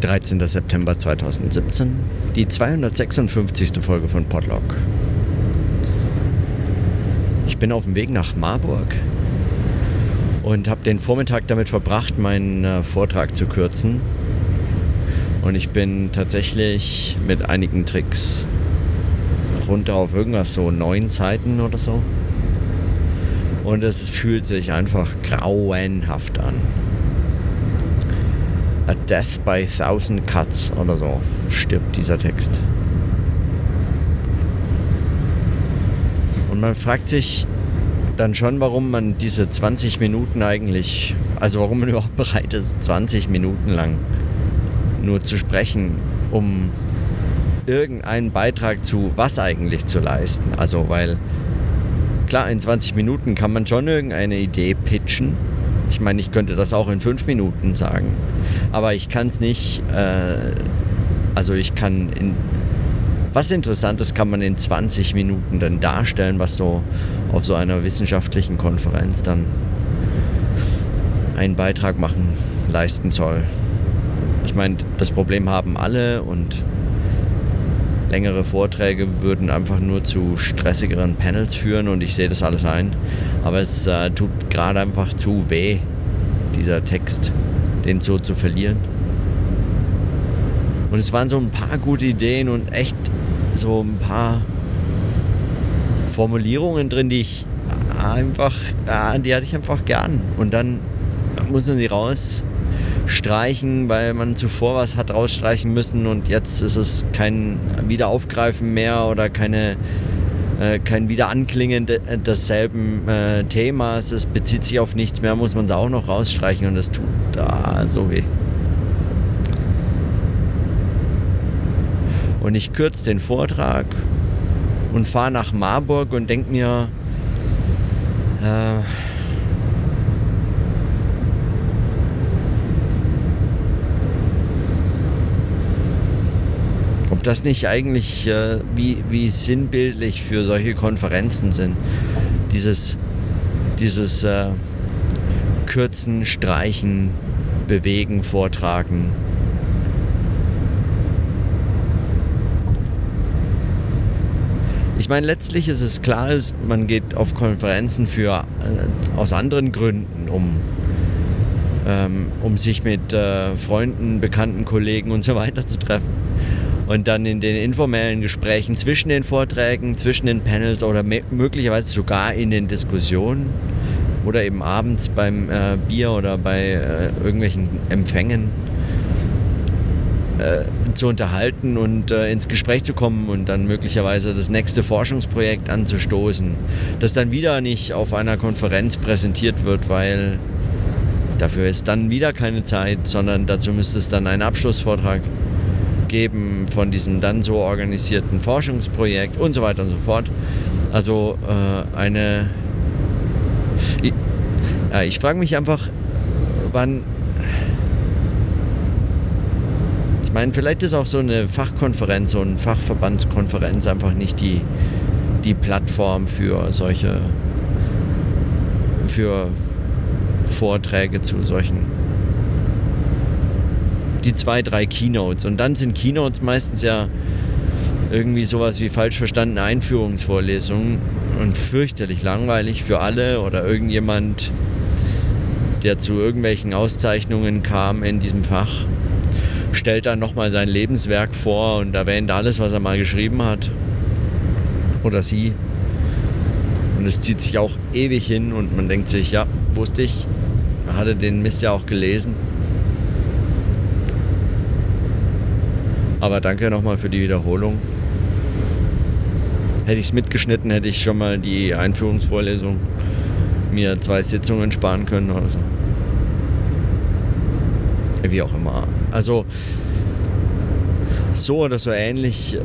13. September 2017, die 256. Folge von Podlog. Ich bin auf dem Weg nach Marburg und habe den Vormittag damit verbracht, meinen äh, Vortrag zu kürzen. Und ich bin tatsächlich mit einigen Tricks runter auf irgendwas so neun Zeiten oder so. Und es fühlt sich einfach grauenhaft an. Death by Thousand Cuts oder so stirbt dieser Text. Und man fragt sich dann schon, warum man diese 20 Minuten eigentlich, also warum man überhaupt bereit ist, 20 Minuten lang nur zu sprechen, um irgendeinen Beitrag zu was eigentlich zu leisten. Also weil klar, in 20 Minuten kann man schon irgendeine Idee pitchen. Ich meine, ich könnte das auch in 5 Minuten sagen. Aber ich kann es nicht, äh, also ich kann in, was Interessantes kann man in 20 Minuten dann darstellen, was so auf so einer wissenschaftlichen Konferenz dann einen Beitrag machen, leisten soll. Ich meine, das Problem haben alle und längere Vorträge würden einfach nur zu stressigeren Panels führen und ich sehe das alles ein. Aber es äh, tut gerade einfach zu weh, dieser Text den so zu verlieren. Und es waren so ein paar gute Ideen und echt so ein paar Formulierungen drin, die ich einfach, die hatte ich einfach gern. Und dann muss man sie rausstreichen, weil man zuvor was hat rausstreichen müssen und jetzt ist es kein Wiederaufgreifen mehr oder keine äh, kein Wiederanklingen desselben äh, Themas. Es bezieht sich auf nichts mehr, muss man es auch noch rausstreichen und das tut da so weh. Und ich kürze den Vortrag und fahre nach Marburg und denke mir, äh, das nicht eigentlich äh, wie, wie sinnbildlich für solche Konferenzen sind? Dieses, dieses äh, Kürzen, Streichen, Bewegen, Vortragen. Ich meine, letztlich ist es klar, man geht auf Konferenzen für, äh, aus anderen Gründen, um, ähm, um sich mit äh, Freunden, Bekannten, Kollegen und so weiter zu treffen und dann in den informellen Gesprächen zwischen den Vorträgen, zwischen den Panels oder möglicherweise sogar in den Diskussionen oder eben abends beim äh, Bier oder bei äh, irgendwelchen Empfängen äh, zu unterhalten und äh, ins Gespräch zu kommen und dann möglicherweise das nächste Forschungsprojekt anzustoßen, das dann wieder nicht auf einer Konferenz präsentiert wird, weil dafür ist dann wieder keine Zeit, sondern dazu müsste es dann einen Abschlussvortrag geben von diesem dann so organisierten Forschungsprojekt und so weiter und so fort. Also äh, eine... Ich, ja, ich frage mich einfach, wann... Ich meine, vielleicht ist auch so eine Fachkonferenz, so eine Fachverbandskonferenz einfach nicht die, die Plattform für solche... für Vorträge zu solchen die zwei, drei Keynotes. Und dann sind Keynotes meistens ja irgendwie sowas wie falsch verstandene Einführungsvorlesungen und fürchterlich langweilig für alle oder irgendjemand, der zu irgendwelchen Auszeichnungen kam in diesem Fach, stellt dann nochmal sein Lebenswerk vor und erwähnt alles, was er mal geschrieben hat. Oder sie. Und es zieht sich auch ewig hin und man denkt sich, ja, wusste ich, hatte den Mist ja auch gelesen. Aber danke nochmal für die Wiederholung. Hätte ich es mitgeschnitten, hätte ich schon mal die Einführungsvorlesung mir zwei Sitzungen sparen können oder so. Wie auch immer. Also so oder so ähnlich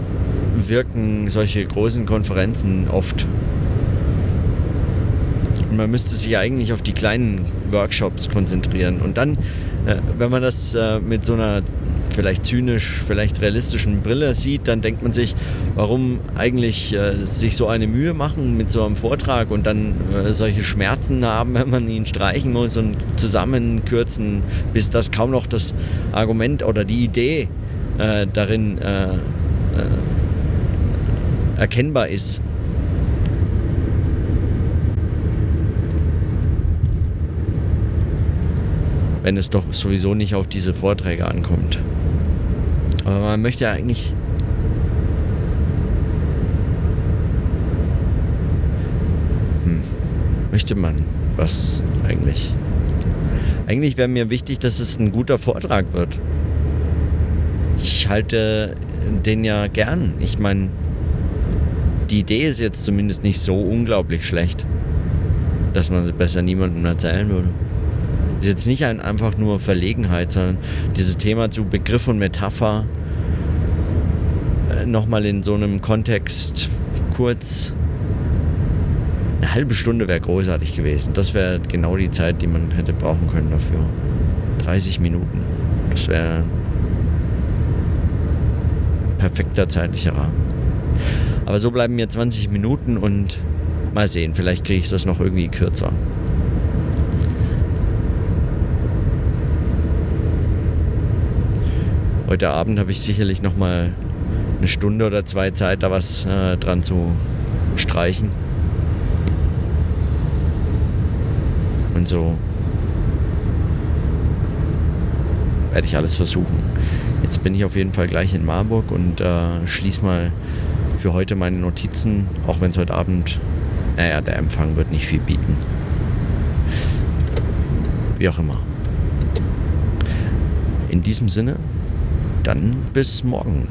wirken solche großen Konferenzen oft. Und man müsste sich eigentlich auf die kleinen Workshops konzentrieren. Und dann, äh, wenn man das äh, mit so einer vielleicht zynisch, vielleicht realistischen Brille sieht, dann denkt man sich, warum eigentlich äh, sich so eine Mühe machen mit so einem Vortrag und dann äh, solche Schmerzen haben, wenn man ihn streichen muss und zusammenkürzen, bis das kaum noch das Argument oder die Idee äh, darin äh, erkennbar ist. Wenn es doch sowieso nicht auf diese Vorträge ankommt. Aber man möchte ja eigentlich hm, möchte man was eigentlich? Eigentlich wäre mir wichtig, dass es ein guter Vortrag wird. Ich halte den ja gern. Ich meine, die Idee ist jetzt zumindest nicht so unglaublich schlecht, dass man sie besser niemandem erzählen würde ist jetzt nicht ein, einfach nur Verlegenheit, sondern dieses Thema zu Begriff und Metapher äh, nochmal in so einem Kontext kurz. Eine halbe Stunde wäre großartig gewesen. Das wäre genau die Zeit, die man hätte brauchen können dafür. 30 Minuten. Das wäre perfekter zeitlicher Rahmen. Aber so bleiben mir 20 Minuten und mal sehen, vielleicht kriege ich das noch irgendwie kürzer. Heute Abend habe ich sicherlich noch mal eine Stunde oder zwei Zeit, da was äh, dran zu streichen. Und so werde ich alles versuchen. Jetzt bin ich auf jeden Fall gleich in Marburg und äh, schließe mal für heute meine Notizen, auch wenn es heute Abend, naja, der Empfang wird nicht viel bieten. Wie auch immer. In diesem Sinne, dann bis morgen.